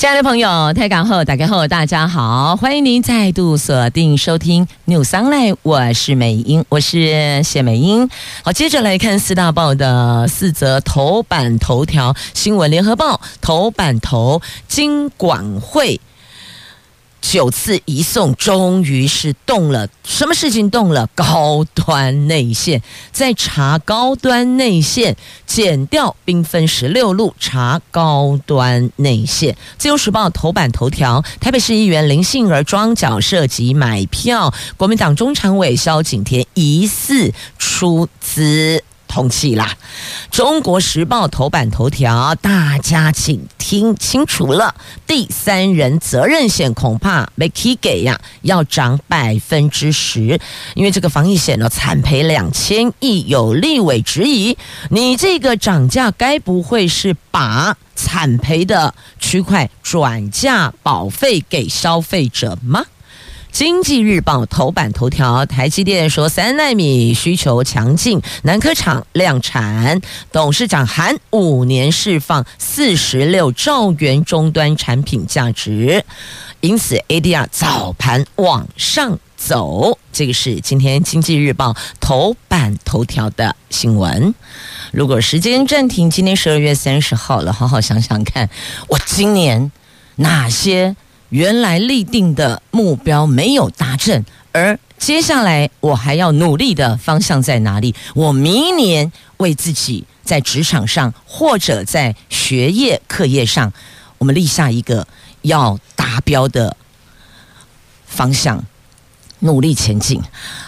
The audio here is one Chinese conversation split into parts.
亲爱的朋友，台港后打开后，大家好，欢迎您再度锁定收听 News Online，我是美英，我是谢美英。好，接着来看四大报的四则头版头条新闻。联合报头版头，金管会。九次移送，终于是动了。什么事情动了？高端内线在查高端内线，减掉兵分十六路查高端内线。自由时报头版头条：台北市议员林杏儿装脚涉及买票，国民党中常委萧景田疑似出资。通气啦！中国时报头版头条，大家请听清楚了，第三人责任险恐怕没起给呀，要涨百分之十，因为这个防疫险呢惨赔两千亿，有立委质疑，你这个涨价该不会是把惨赔的区块转嫁保费给消费者吗？经济日报头版头条，台积电说三纳米需求强劲，南科厂量产，董事长喊五年释放四十六兆元终端产品价值，因此 ADR 早盘往上走。这个是今天经济日报头版头条的新闻。如果时间暂停，今天十二月三十号了，好好想想看，我今年哪些？原来立定的目标没有达成，而接下来我还要努力的方向在哪里？我明年为自己在职场上或者在学业课业上，我们立下一个要达标的方向，努力前进。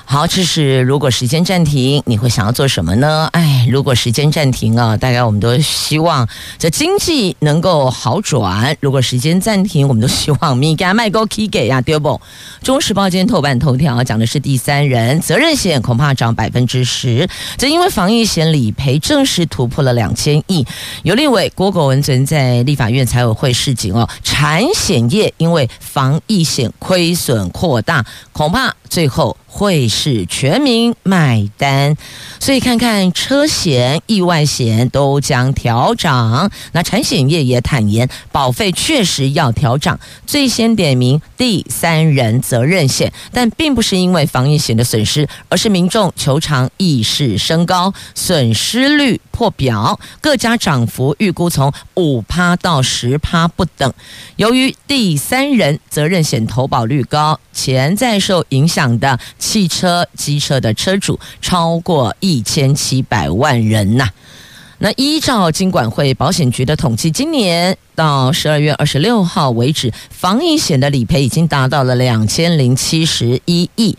好，这是如果时间暂停，你会想要做什么呢？哎，如果时间暂停啊，大概我们都希望这经济能够好转。如果时间暂停，我们都希望米加麦高 K 给呀，对不？中时报今天头版头条讲的是第三人责任险恐怕涨百分之十，这因为防疫险理赔正式突破了两千亿。有立委郭国文昨天在立法院财委会示警哦，产险业因为防疫险亏损扩大，恐怕那最后。会是全民买单，所以看看车险、意外险都将调涨。那产险业也坦言，保费确实要调涨。最先点名第三人责任险，但并不是因为防疫险的损失，而是民众求偿意识升高，损失率破表，各家涨幅预估从五趴到十趴不等。由于第三人责任险投保率高，潜在受影响的。汽车、机车的车主超过一千七百万人呐。那依照金管会保险局的统计，今年到十二月二十六号为止，防疫险的理赔已经达到了两千零七十一亿。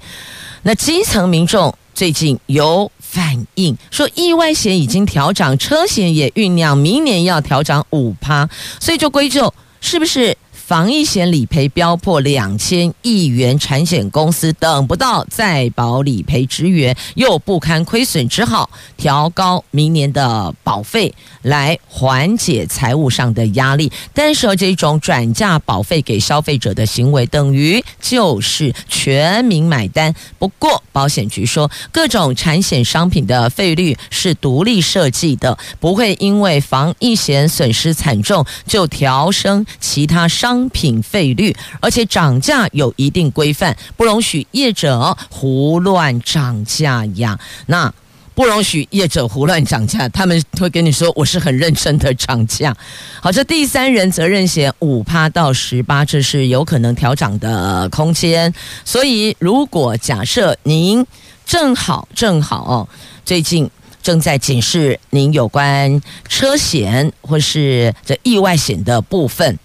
那基层民众最近有反映说，意外险已经调涨，车险也酝酿明年要调涨五趴，所以就归咎是不是？防疫险理赔飙破两千亿元，产险公司等不到再保理赔职员，又不堪亏损，只好调高明年的保费来缓解财务上的压力。但是这种转嫁保费给消费者的行为，等于就是全民买单。不过保险局说，各种产险商品的费率是独立设计的，不会因为防疫险损失惨重就调升其他商。商品费率，而且涨价有一定规范，不容许业者胡乱涨价呀。那不容许业者胡乱涨价，他们会跟你说我是很认真的涨价。好，这第三人责任险五趴到十八，这是有可能调涨的空间。所以，如果假设您正好正好，最近正在检视您有关车险或是这意外险的部分。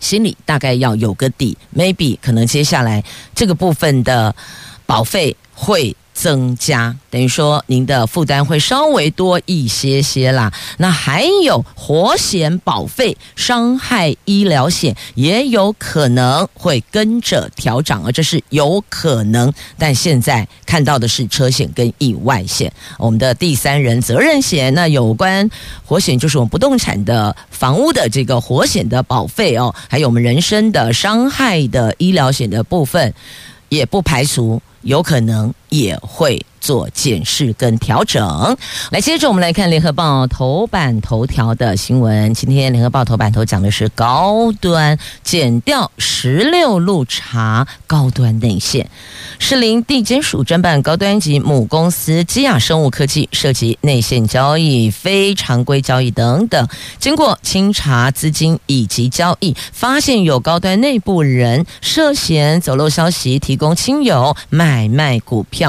心里大概要有个底，maybe 可能接下来这个部分的保费会增加，等于说您的负担会稍微多一些些啦。那还有火险保费、伤害医疗险也有可能会跟着调涨，而这是有可能。但现在看到的是车险跟意外险，我们的第三人责任险。那有关火险就是我们不动产的房屋的这个火险的保费哦，还有我们人身的伤害的医疗险的部分，也不排除。有可能也会做检视跟调整。来，接着我们来看《联合报》头版头条的新闻。今天《联合报》头版头讲的是高端减掉十六路查高端内线，士林地检署侦办高端及母公司基亚生物科技涉及内线交易、非常规交易等等。经过清查资金以及交易，发现有高端内部人涉嫌走漏消息，提供亲友买卖股票。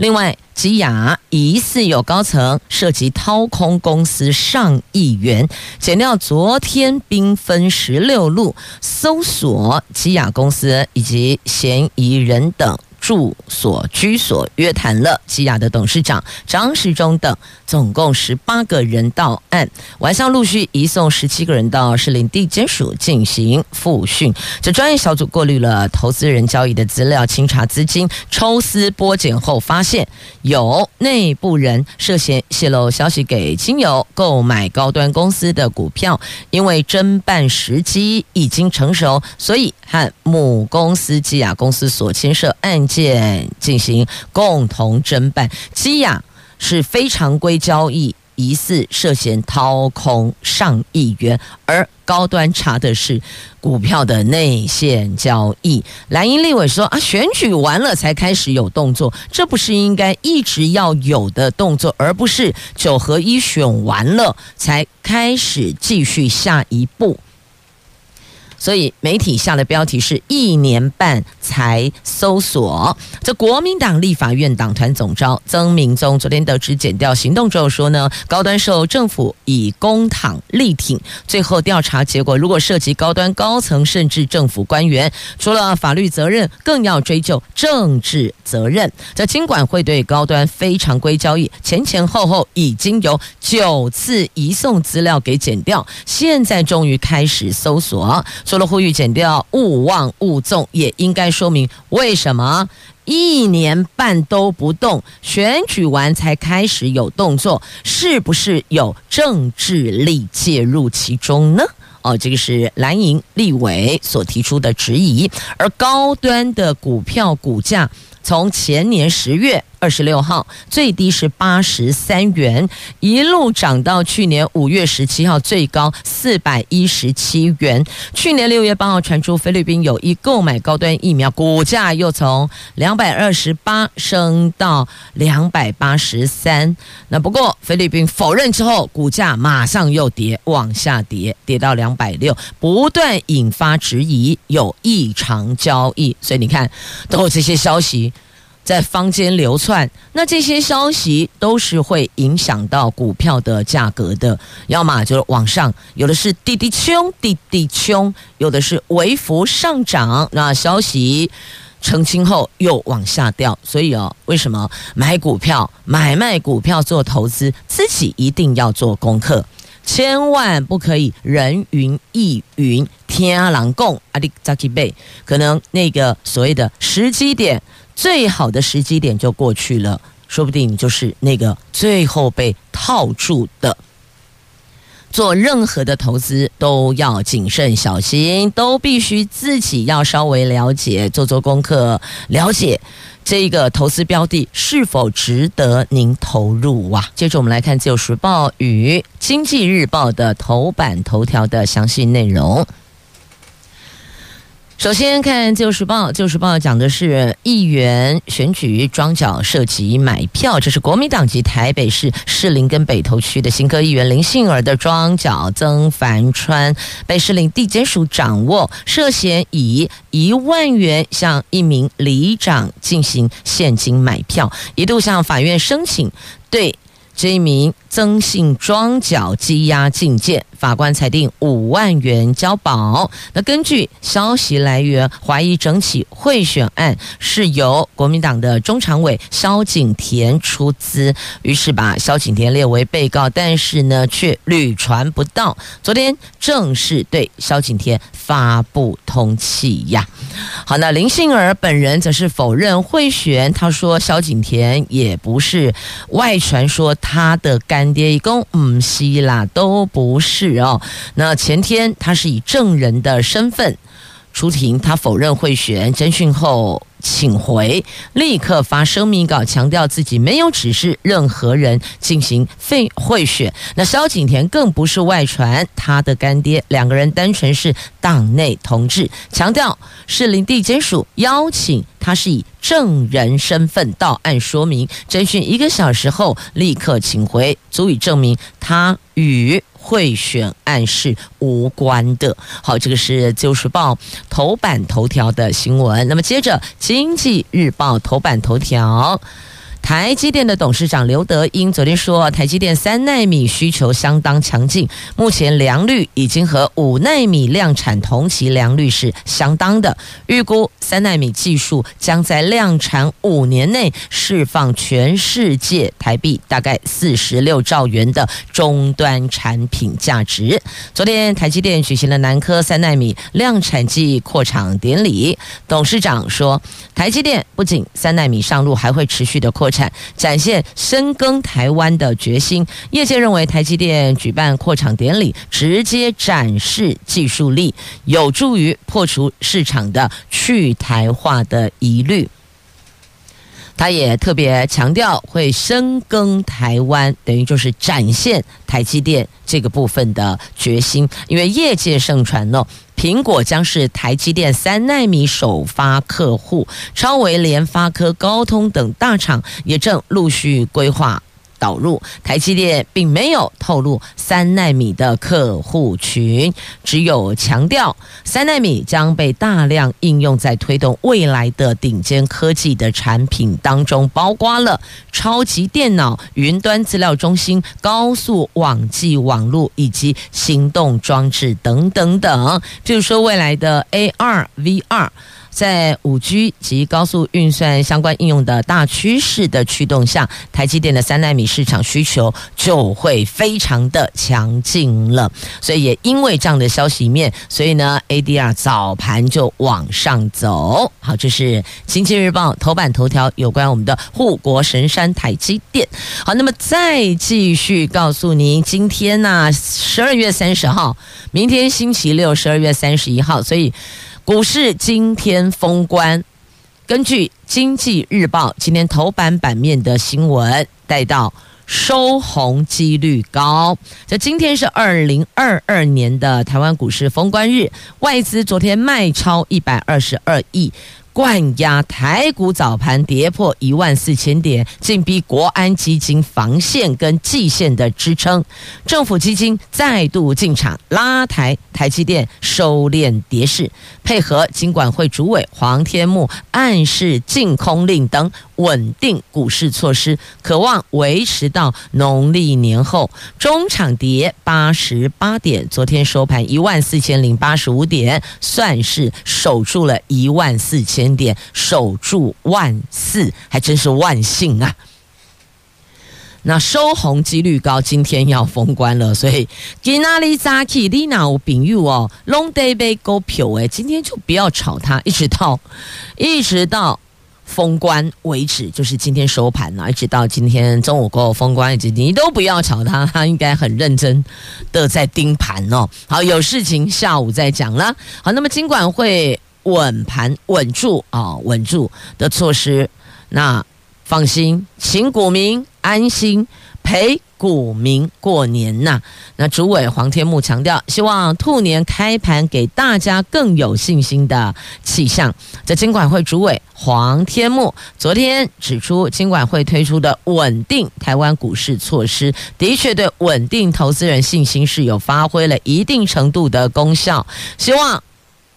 另外，吉雅疑似有高层涉及掏空公司上亿元，减掉昨天兵分十六路搜索吉雅公司以及嫌疑人等。住所、居所约谈了基亚的董事长张时忠等，总共十八个人到案。晚上陆续移送十七个人到士林地检署进行复讯。这专业小组过滤了投资人交易的资料，清查资金，抽丝剥茧后发现有内部人涉嫌泄露消息给亲友购买高端公司的股票。因为侦办时机已经成熟，所以和母公司基亚公司所牵涉案。现进行共同侦办，基亚是非常规交易，疑似涉嫌掏空上亿元，而高端查的是股票的内线交易。蓝营立委说啊，选举完了才开始有动作，这不是应该一直要有的动作，而不是九合一选完了才开始继续下一步。所以媒体下的标题是一年半才搜索。这国民党立法院党团总召曾铭宗昨天得知减掉行动之后说呢，高端受政府以公帑力挺，最后调查结果如果涉及高端高层甚至政府官员，除了法律责任，更要追究政治责任。这金管会对高端非常规交易前前后后已经有九次移送资料给减掉，现在终于开始搜索。除了呼吁减掉勿忘勿纵，也应该说明为什么一年半都不动，选举完才开始有动作，是不是有政治力介入其中呢？哦，这个是蓝营立委所提出的质疑，而高端的股票股价从前年十月。二十六号最低是八十三元，一路涨到去年五月十七号最高四百一十七元。去年六月八号传出菲律宾有意购买高端疫苗，股价又从两百二十八升到两百八十三。那不过菲律宾否认之后，股价马上又跌，往下跌，跌到两百六，不断引发质疑有异常交易。所以你看，都有这些消息。在坊间流窜，那这些消息都是会影响到股票的价格的，要么就是往上，有的是滴滴冲，滴滴冲，有的是微幅上涨。那消息澄清后又往下掉，所以哦，为什么买股票、买卖股票做投资，自己一定要做功课，千万不可以人云亦云，天人讲阿里扎基贝，可能那个所谓的时机点。最好的时机点就过去了，说不定你就是那个最后被套住的。做任何的投资都要谨慎小心，都必须自己要稍微了解，做做功课，了解这个投资标的是否值得您投入啊。接着我们来看《自由时报》与《经济日报》的头版头条的详细内容。首先看《旧时报》，《旧时报》讲的是议员选举庄脚涉及买票，这是国民党籍台北市士林跟北投区的新科议员林杏儿的庄脚，曾凡川被士林地检署掌握，涉嫌以一万元向一名里长进行现金买票，一度向法院申请对这一名曾姓庄脚羁押禁见。法官裁定五万元交保。那根据消息来源，怀疑整起贿选案是由国民党的中常委萧景田出资，于是把萧景田列为被告，但是呢却屡传不到。昨天正式对萧景田发布通缉呀。好，那林杏儿本人则是否认贿选，他说萧景田也不是外传说他的干爹，一共唔系啦，都不是哦。那前天他是以证人的身份出庭，他否认贿选，侦讯后。请回，立刻发声明稿，强调自己没有指示任何人进行非贿选。那萧景田更不是外传，他的干爹，两个人单纯是党内同志，强调是林地检署邀请他是以证人身份到案说明，侦讯一个小时后立刻请回，足以证明他与。贿选案是无关的。好，这个是《旧时报》头版头条的新闻。那么接着，《经济日报》头版头条。台积电的董事长刘德英昨天说，台积电三纳米需求相当强劲，目前良率已经和五纳米量产同期良率是相当的，预估三纳米技术将在量产五年内释放全世界台币大概四十六兆元的终端产品价值。昨天台积电举行了南科三纳米量产季扩厂典礼，董事长说，台积电不仅三纳米上路，还会持续的扩。产展现深耕台湾的决心，业界认为台积电举办扩厂典礼，直接展示技术力，有助于破除市场的去台化的疑虑。他也特别强调会深耕台湾，等于就是展现台积电这个部分的决心，因为业界盛传哦。苹果将是台积电三纳米首发客户，超维、联发科、高通等大厂也正陆续规划。导入台积电并没有透露三纳米的客户群，只有强调三纳米将被大量应用在推动未来的顶尖科技的产品当中，包括了超级电脑、云端资料中心、高速网际网络以及行动装置等等等。就是说，未来的 AR、VR。在五 G 及高速运算相关应用的大趋势的驱动下，台积电的三纳米市场需求就会非常的强劲了。所以也因为这样的消息面，所以呢，ADR 早盘就往上走。好，这是经济日报头版头条有关我们的护国神山台积电。好，那么再继续告诉您，今天呢、啊，十二月三十号，明天星期六，十二月三十一号，所以。股市今天封关，根据《经济日报》今天头版版面的新闻带到收红几率高。这今天是二零二二年的台湾股市封关日，外资昨天卖超一百二十二亿。灌压台股早盘跌破一万四千点，紧逼国安基金防线跟季线的支撑，政府基金再度进场拉抬台积电收敛跌势，配合金管会主委黄天牧暗示净空令等稳定股市措施，可望维持到农历年后。中场跌八十八点，昨天收盘一万四千零八十五点，算是守住了一万四千。点守住万四，还真是万幸啊！那收红几率高，今天要封关了，所以今哪里早起你哪有朋友哦，long day 被勾票哎，今天就不要炒它，一直到一直到封关为止，就是今天收盘了，一直到今天中午过后封关，一直你都不要炒它，它应该很认真的在盯盘哦。好，有事情下午再讲了。好，那么尽管会。稳盘稳住啊，稳住的措施，那放心，请股民安心，陪股民过年呐、那主委黄天木强调，希望兔年开盘给大家更有信心的气象。在金管会主委黄天木昨天指出，金管会推出的稳定台湾股市措施，的确对稳定投资人信心是有发挥了一定程度的功效，希望。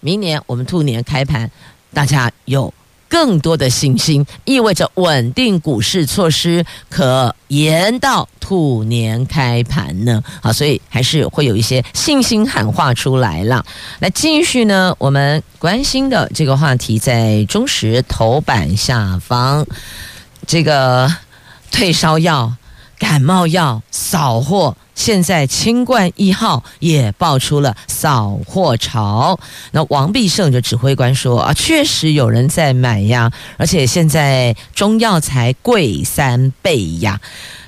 明年我们兔年开盘，大家有更多的信心，意味着稳定股市措施可延到兔年开盘呢。好，所以还是会有一些信心喊话出来了。来继续呢，我们关心的这个话题在中时头版下方，这个退烧药、感冒药扫货。现在清冠一号也爆出了扫货潮，那王必胜的指挥官说啊，确实有人在买呀，而且现在中药材贵三倍呀。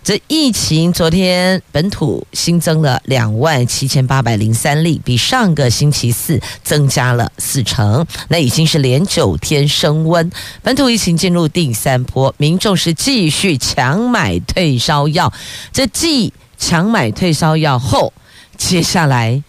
这疫情昨天本土新增了两万七千八百零三例，比上个星期四增加了四成，那已经是连九天升温。本土疫情进入第三波，民众是继续抢买退烧药，这既强买退烧药后，接下来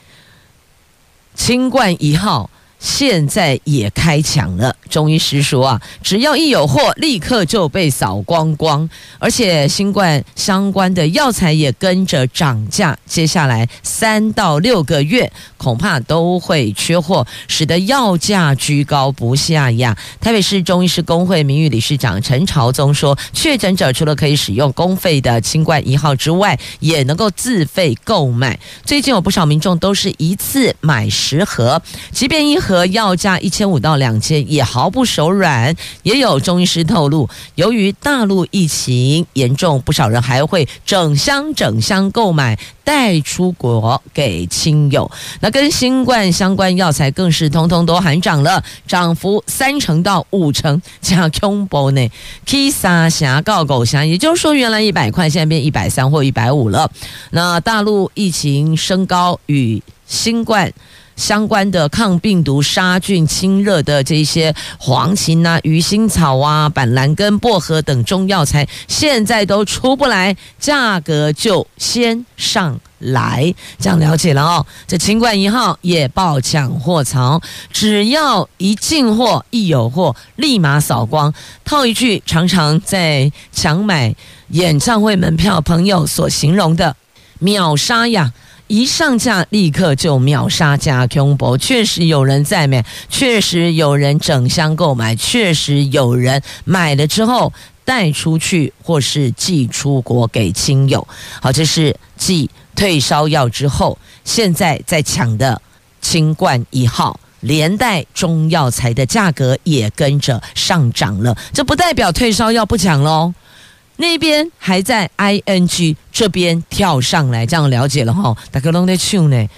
新冠一号。现在也开抢了，中医师说啊，只要一有货，立刻就被扫光光，而且新冠相关的药材也跟着涨价，接下来三到六个月恐怕都会缺货，使得药价居高不下呀。台北市中医师公会名誉理事长陈朝宗说，确诊者除了可以使用公费的清冠一号之外，也能够自费购买。最近有不少民众都是一次买十盒，即便一盒。和药价一千五到两千也毫不手软，也有中医师透露，由于大陆疫情严重，不少人还会整箱整箱购买带出国给亲友。那跟新冠相关药材更是通通都喊涨了，涨幅三成到五成，加恐怖呢。？Kisa 侠告狗侠，也就是说，原来一百块，现在变一百三或一百五了。那大陆疫情升高与新冠。相关的抗病毒、杀菌、清热的这些黄芩啊、鱼腥草啊、板蓝根、薄荷等中药材，现在都出不来，价格就先上来。这样了解了哦。这清冠一号也爆抢货潮，只要一进货、一有货，立马扫光。套一句常常在抢买演唱会门票朋友所形容的“秒杀呀”。一上架立刻就秒杀加恐怖，确实有人在买，确实有人整箱购买，确实有人买了之后带出去或是寄出国给亲友。好，这是继退烧药之后，现在在抢的清冠一号，连带中药材的价格也跟着上涨了。这不代表退烧药不抢喽。那边还在 ing 这边跳上来，这样了解了哈。大家拢在唱呢，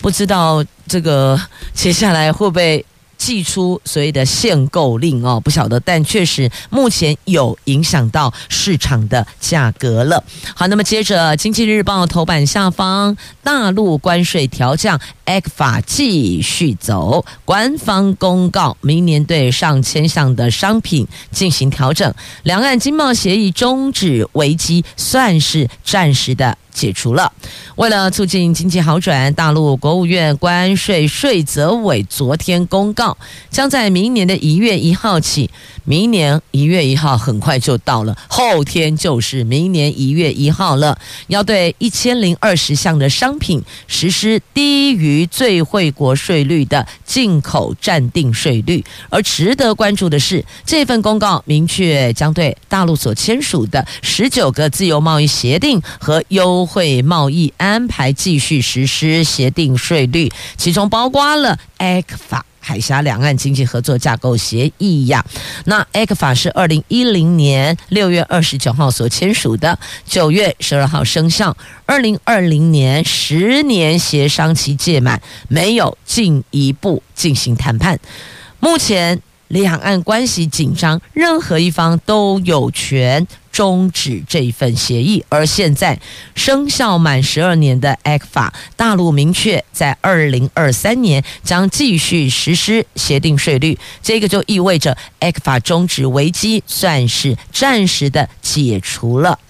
不知道这个接下来会不会祭出所谓的限购令哦？不晓得，但确实目前有影响到市场的价格了。好，那么接着《经济日报》头版下方，大陆关税调降。ECFA 继续走，官方公告，明年对上千项的商品进行调整。两岸经贸协议终止危机，算是暂时的解除了。为了促进经济好转，大陆国务院关税税则委昨天公告，将在明年的一月一号起，明年一月一号很快就到了，后天就是明年一月一号了，要对一千零二十项的商品实施低于。最惠国税率的进口暂定税率，而值得关注的是，这份公告明确将对大陆所签署的十九个自由贸易协定和优会贸易安排继续实施协定税率，其中包括了 ECFA。海峡两岸经济合作架构协议呀，那 ECFA 是二零一零年六月二十九号所签署的，九月十二号生效。二零二零年十年协商期届满，没有进一步进行谈判。目前两岸关系紧张，任何一方都有权。终止这份协议，而现在生效满十二年的 ECFA，大陆明确在二零二三年将继续实施协定税率，这个就意味着 ECFA 终止危机算是暂时的解除了。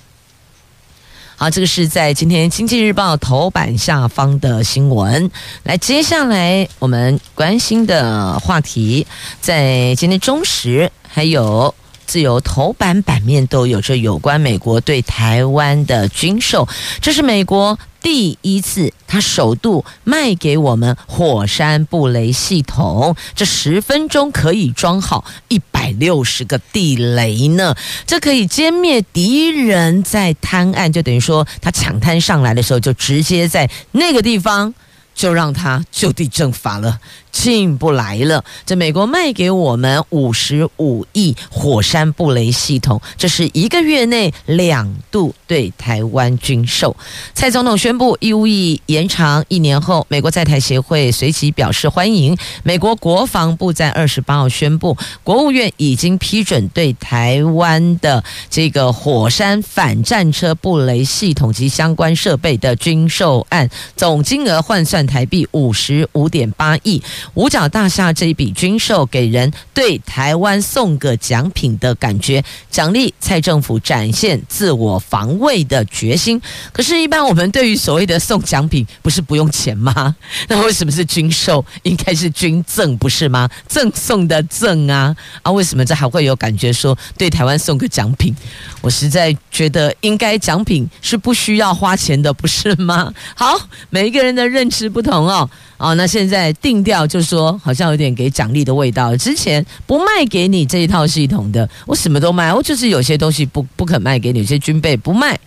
好，这个是在今天《经济日报》头版下方的新闻。来，接下来我们关心的话题，在今天中时还有。自由头版版面都有着有关美国对台湾的军售，这是美国第一次，他首度卖给我们火山布雷系统，这十分钟可以装好一百六十个地雷呢，这可以歼灭敌人在滩岸，就等于说他抢滩上来的时候，就直接在那个地方就让他就地正法了。进不来了。这美国卖给我们五十五亿火山布雷系统，这是一个月内两度对台湾军售。蔡总统宣布义务役延长一年后，美国在台协会随即表示欢迎。美国国防部在二十八号宣布，国务院已经批准对台湾的这个火山反战车布雷系统及相关设备的军售案，总金额换算台币五十五点八亿。五角大厦这一笔军售给人对台湾送个奖品的感觉，奖励蔡政府展现自我防卫的决心。可是，一般我们对于所谓的送奖品，不是不用钱吗？那为什么是军售？应该是军赠，不是吗？赠送的赠啊啊！为什么这还会有感觉说对台湾送个奖品？我实在觉得应该奖品是不需要花钱的，不是吗？好，每一个人的认知不同哦。哦，那现在定调就说，好像有点给奖励的味道。之前不卖给你这一套系统的，我什么都卖，我就是有些东西不不肯卖给你，有些军备不卖。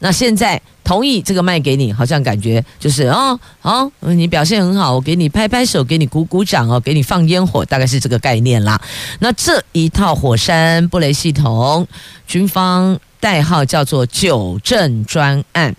那现在同意这个卖给你，好像感觉就是哦，好、哦，你表现很好，我给你拍拍手，给你鼓鼓掌哦，给你放烟火，大概是这个概念啦。那这一套火山布雷系统，军方代号叫做“九镇专案”。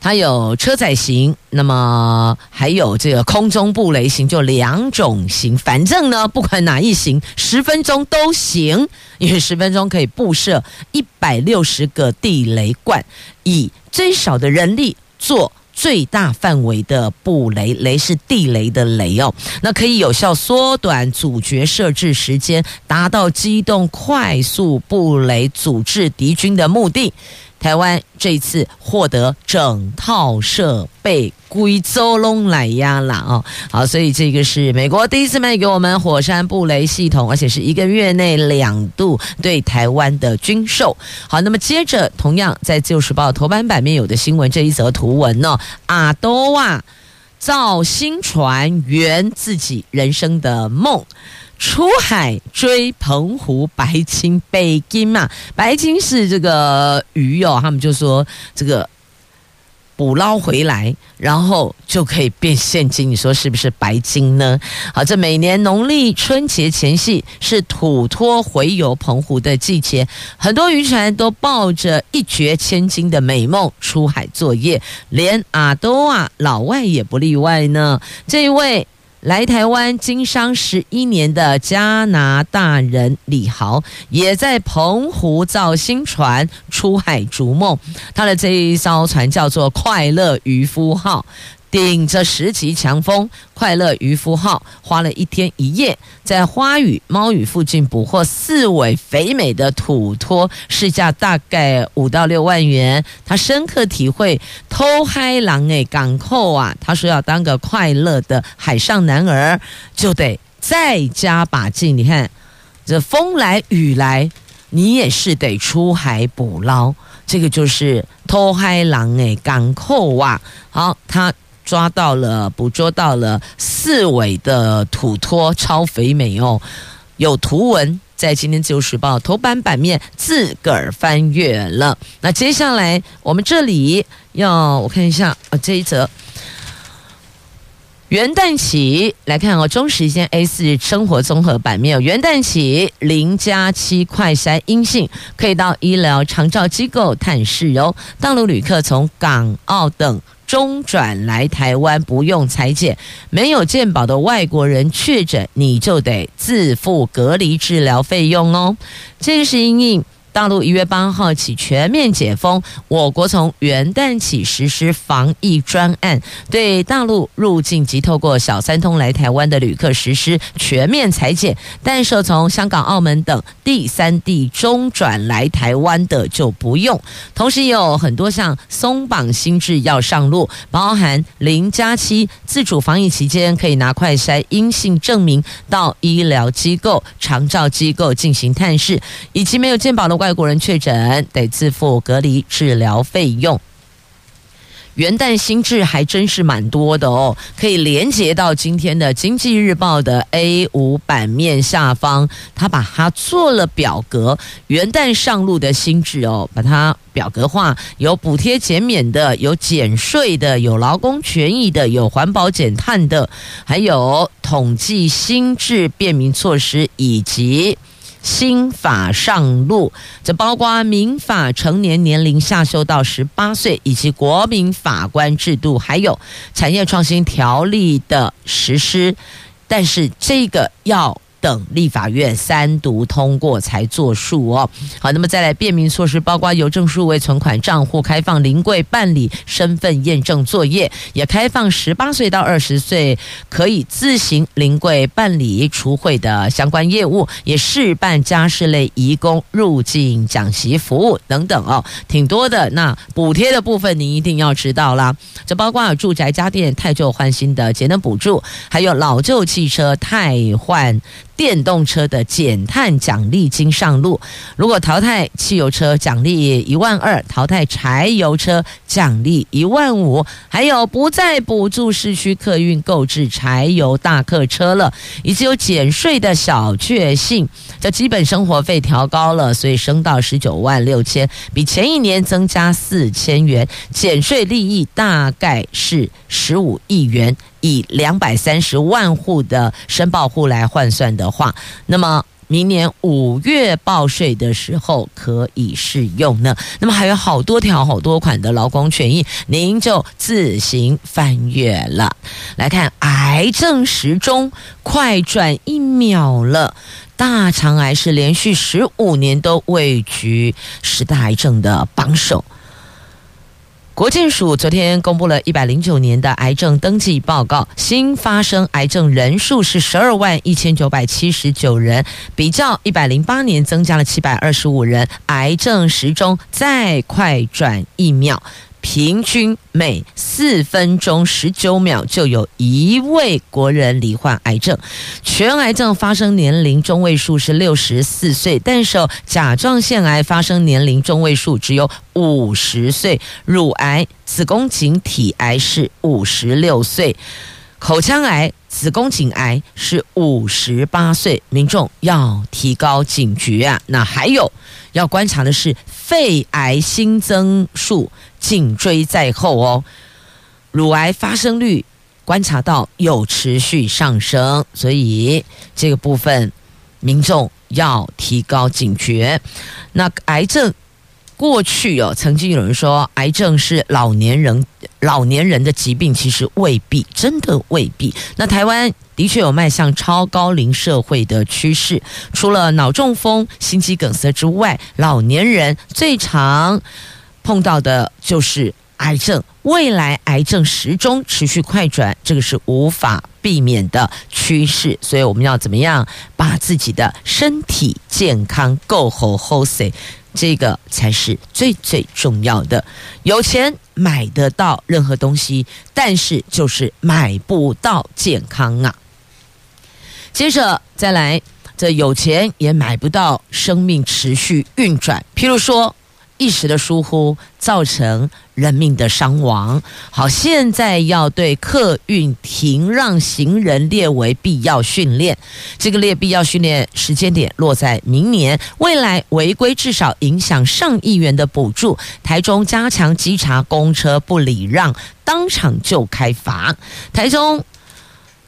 它有车载型，那么还有这个空中布雷型，就两种型。反正呢，不管哪一型，十分钟都行，因为十分钟可以布设一百六十个地雷罐，以最少的人力做最大范围的布雷。雷是地雷的雷哦，那可以有效缩短阻绝设置时间，达到机动快速布雷阻滞敌军的目的。台湾这次获得整套设备，归州龙来压了哦。好，所以这个是美国第一次卖给我们火山布雷系统，而且是一个月内两度对台湾的军售。好，那么接着同样在《自由时报》头版版面有的新闻，这一则图文呢，阿多瓦造新船圆自己人生的梦。出海追澎湖白金，白金嘛，白金是这个鱼哦，他们就说这个捕捞回来，然后就可以变现金，你说是不是白金呢？好，这每年农历春节前夕是土托回游澎湖的季节，很多渔船都抱着一掷千金的美梦出海作业，连阿多啊老外也不例外呢。这一位。来台湾经商十一年的加拿大人李豪，也在澎湖造新船出海逐梦。他的这一艘船叫做“快乐渔夫号”。顶着十级强风，快乐渔夫号花了一天一夜，在花语、猫语附近捕获四尾肥美的土托，市价大概五到六万元。他深刻体会偷嗨狼哎港口啊！他说要当个快乐的海上男儿，就得再加把劲。你看，这风来雨来，你也是得出海捕捞。这个就是偷嗨狼哎港口啊！好，他。抓到了，捕捉到了四尾的土托，超肥美哦！有图文在今天自由时报头版版面自个儿翻阅了。那接下来我们这里要我看一下啊，这一则元旦起来看哦，中时间 A 四生活综合版面，元旦起零加七快筛阴性，可以到医疗长照机构探视哦。大陆旅客从港澳等。中转来台湾不用裁剪，没有健保的外国人确诊，你就得自付隔离治疗费用哦。这是因应。大陆一月八号起全面解封，我国从元旦起实施防疫专案，对大陆入境及透过小三通来台湾的旅客实施全面采检，但是从香港、澳门等第三地中转来台湾的就不用。同时也有很多项松绑新制要上路，包含零加七自主防疫期间可以拿快筛阴性证明到医疗机构、长照机构进行探视，以及没有健保的外。外国人确诊得自付隔离治疗费用。元旦新制还真是蛮多的哦，可以连接到今天的《经济日报》的 A 五版面下方，他把它做了表格，元旦上路的新制哦，把它表格化，有补贴减免的，有减税的，有劳工权益的，有环保减碳的，还有统计新制便民措施以及。新法上路，这包括民法成年年龄下修到十八岁，以及国民法官制度，还有产业创新条例的实施。但是这个要。等立法院三读通过才作数哦。好，那么再来便民措施，包括邮政数位存款账户开放临柜办理身份验证作业，也开放十八岁到二十岁可以自行临柜办理出汇的相关业务，也试办家事类移工入境讲习服务等等哦，挺多的。那补贴的部分，您一定要知道啦。这包括住宅家电汰旧换新的节能补助，还有老旧汽车汰换。电动车的减碳奖励金上路，如果淘汰汽油车奖励一万二，淘汰柴油车奖励一万五，还有不再补助市区客运购置柴油大客车了，以及有减税的小确幸，这基本生活费调高了，所以升到十九万六千，比前一年增加四千元，减税利益大概是十五亿元。以两百三十万户的申报户来换算的话，那么明年五月报税的时候可以适用呢。那么还有好多条、好多款的劳工权益，您就自行翻阅了。来看癌症时钟快转一秒了，大肠癌是连续十五年都位居十大癌症的榜首。国健署昨天公布了一百零九年的癌症登记报告，新发生癌症人数是十二万一千九百七十九人，比较一百零八年增加了七百二十五人，癌症时钟再快转一秒。平均每四分钟十九秒就有一位国人罹患癌症，全癌症发生年龄中位数是六十四岁，但是哦甲状腺癌发生年龄中位数只有五十岁，乳癌、子宫颈体癌是五十六岁，口腔癌、子宫颈癌是五十八岁，民众要提高警觉啊！那还有要观察的是肺癌新增数。紧追在后哦，乳癌发生率观察到有持续上升，所以这个部分民众要提高警觉。那癌症过去哦，曾经有人说癌症是老年人老年人的疾病，其实未必，真的未必。那台湾的确有迈向超高龄社会的趋势，除了脑中风、心肌梗塞之外，老年人最常。碰到的就是癌症，未来癌症时钟持续快转，这个是无法避免的趋势，所以我们要怎么样把自己的身体健康够好好些，这个才是最最重要的。有钱买得到任何东西，但是就是买不到健康啊。接着再来，这有钱也买不到生命持续运转，譬如说。一时的疏忽造成人命的伤亡。好，现在要对客运停让行人列为必要训练。这个列必要训练时间点落在明年。未来违规至少影响上亿元的补助。台中加强稽查公车不礼让，当场就开罚。台中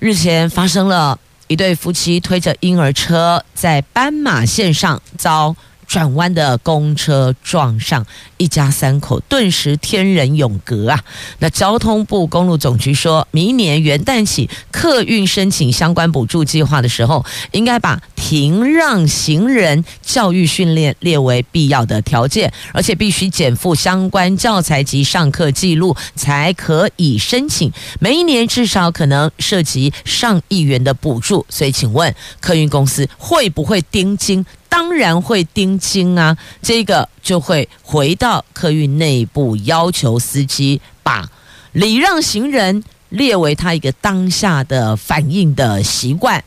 日前发生了一对夫妻推着婴儿车在斑马线上遭。转弯的公车撞上一家三口，顿时天人永隔啊！那交通部公路总局说，明年元旦起，客运申请相关补助计划的时候，应该把停让行人教育训练列为必要的条件，而且必须减负相关教材及上课记录，才可以申请。每一年至少可能涉及上亿元的补助，所以请问客运公司会不会盯紧？当然会盯紧啊，这个就会回到客运内部要求司机把礼让行人列为他一个当下的反应的习惯，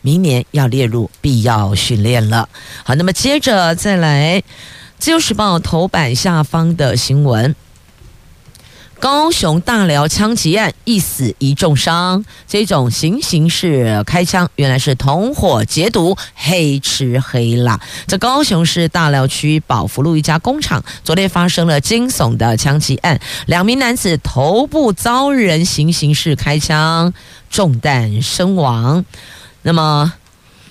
明年要列入必要训练了。好，那么接着再来，《自由时报》头版下方的新闻。高雄大寮枪击案一死一重伤，这种行刑式开枪原来是同伙劫毒，黑吃黑啦。在高雄市大寮区宝福路一家工厂，昨天发生了惊悚的枪击案，两名男子头部遭人行刑式开枪，中弹身亡。那么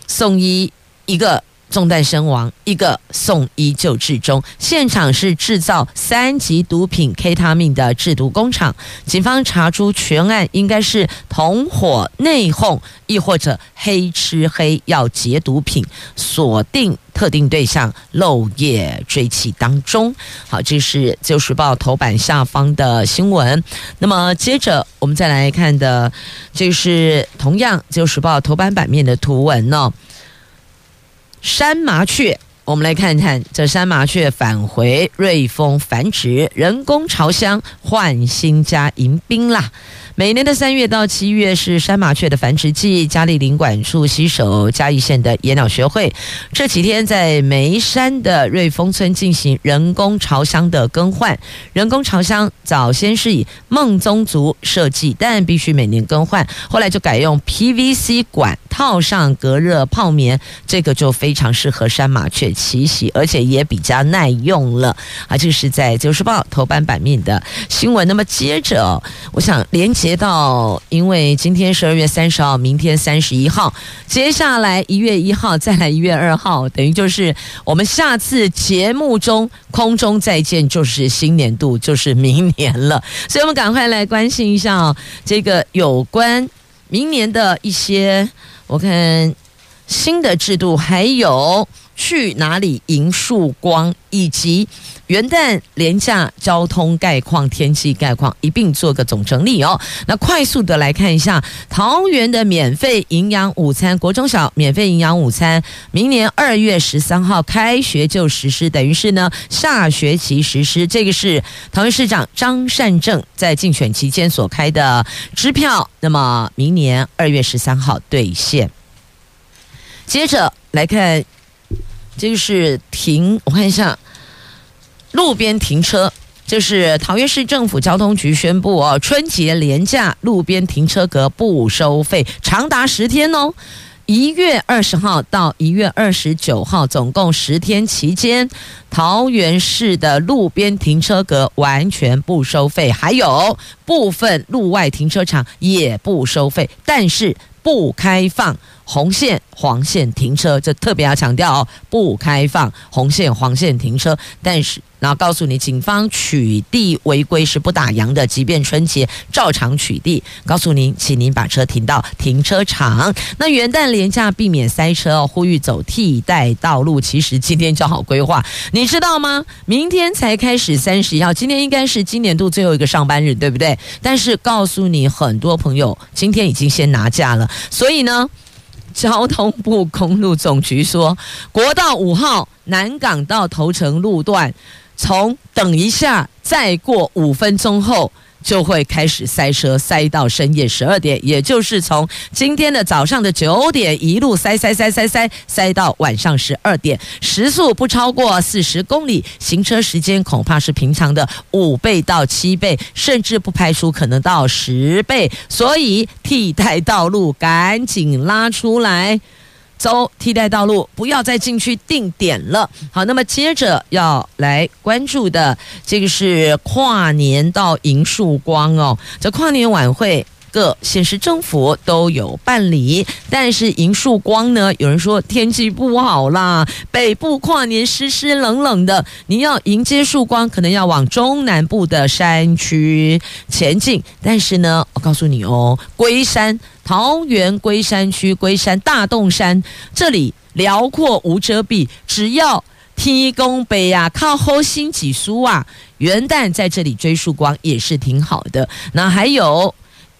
送医一个。中弹身亡，一个送医救治中。现场是制造三级毒品 K 他命的制毒工厂。警方查出全案应该是同伙内讧，亦或者黑吃黑要劫毒品，锁定特定对象，漏夜追缉当中。好，这是《旧时报》头版下方的新闻。那么接着我们再来看的，这是同样《旧时报》头版版面的图文呢、山麻雀，我们来看看这山麻雀返回瑞丰繁殖，人工巢箱换新家迎宾啦。每年的三月到七月是山麻雀的繁殖季，嘉义林管处携手嘉义县的野鸟学会，这几天在梅山的瑞丰村进行人工巢箱的更换。人工巢箱早先是以孟宗竹设计，但必须每年更换，后来就改用 PVC 管套上隔热泡棉，这个就非常适合山麻雀栖息，而且也比较耐用了。啊，这是在《自由时报》头版版面的新闻。那么接着，我想连接。到，因为今天十二月三十号，明天三十一号，接下来一月一号，再来一月二号，等于就是我们下次节目中空中再见，就是新年度，就是明年了。所以，我们赶快来关心一下哦，这个有关明年的一些，我看新的制度，还有去哪里迎曙光，以及。元旦廉价交通概况、天气概况一并做个总整理哦。那快速的来看一下桃园的免费营养午餐，国中小免费营养午餐，明年二月十三号开学就实施，等于是呢下学期实施。这个是桃园市长张善政在竞选期间所开的支票，那么明年二月十三号兑现。接着来看，这个是停，我看一下。路边停车，就是桃园市政府交通局宣布哦，春节连假路边停车格不收费，长达十天哦。一月二十号到一月二十九号，总共十天期间，桃园市的路边停车格完全不收费，还有部分路外停车场也不收费，但是不开放红线、黄线停车，这特别要强调哦，不开放红线、黄线停车，但是。然后告诉你，警方取缔违规是不打烊的，即便春节照常取缔。告诉您，请您把车停到停车场。那元旦连假避免塞车哦，呼吁走替代道路。其实今天就好规划，你知道吗？明天才开始三十一号，今天应该是今年度最后一个上班日，对不对？但是告诉你，很多朋友今天已经先拿假了，所以呢，交通部公路总局说，国道五号南港到头城路段。从等一下，再过五分钟后就会开始塞车，塞到深夜十二点，也就是从今天的早上的九点一路塞塞塞塞塞塞到晚上十二点，时速不超过四十公里，行车时间恐怕是平常的五倍到七倍，甚至不排除可能到十倍，所以替代道路赶紧拉出来。走替代道路，不要再进去定点了。好，那么接着要来关注的，这个是跨年到银树光哦。这跨年晚会。各县市政府都有办理，但是迎曙光呢？有人说天气不好啦，北部跨年湿湿冷冷的，你要迎接曙光，可能要往中南部的山区前进。但是呢，我告诉你哦，龟山桃园龟山区龟山大洞山这里辽阔无遮蔽，只要天公伯呀靠后心几苏啊，元旦在这里追曙光也是挺好的。那还有。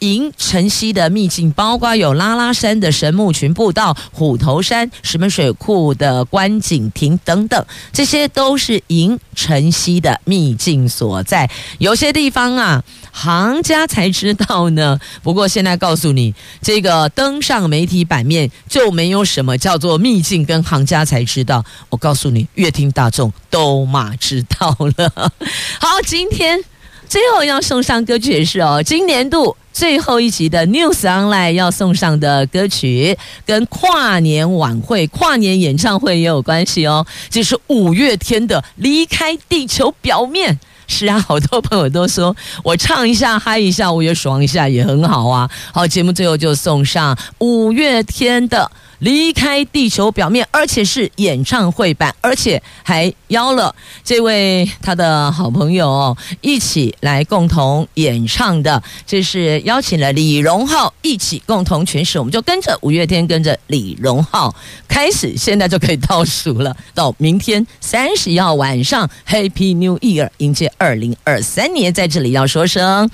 迎晨曦的秘境，包括有拉拉山的神木群步道、虎头山石门水库的观景亭等等，这些都是迎晨曦的秘境所在。有些地方啊，行家才知道呢。不过现在告诉你，这个登上媒体版面就没有什么叫做秘境跟行家才知道。我告诉你，乐听大众都马知道了。好，今天。最后要送上歌曲也是哦，今年度最后一集的 News Online 要送上的歌曲，跟跨年晚会、跨年演唱会也有关系哦，就是五月天的《离开地球表面》。是啊，好多朋友都说我唱一下嗨一下，我也爽一下也很好啊。好，节目最后就送上五月天的。离开地球表面，而且是演唱会版，而且还邀了这位他的好朋友，一起来共同演唱的。这是邀请了李荣浩一起共同诠释，我们就跟着五月天，跟着李荣浩开始，现在就可以倒数了，到明天 三十号晚上，Happy New Year，迎接二零二三年，在这里要说声，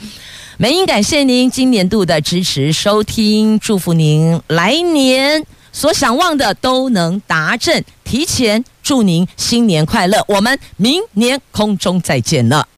美英感谢您今年度的支持收听，祝福您来年。所想望的都能达成，提前祝您新年快乐！我们明年空中再见了。